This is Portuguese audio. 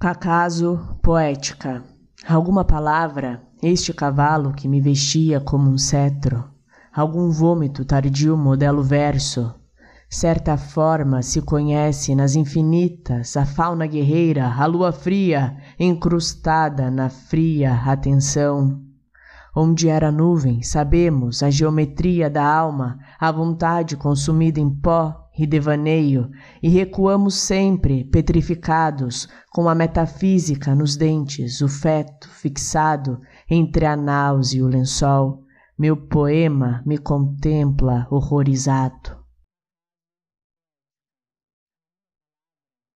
Cacaso poética. Alguma palavra, este cavalo que me vestia como um cetro, algum vômito tardio modelo verso, certa forma se conhece nas infinitas, a fauna guerreira, a lua fria, encrustada na fria atenção. Onde era nuvem, sabemos a geometria da alma, a vontade consumida em pó e devaneio, e recuamos sempre, petrificados, com a metafísica nos dentes, o feto fixado entre a náusea e o lençol. Meu poema me contempla horrorizado.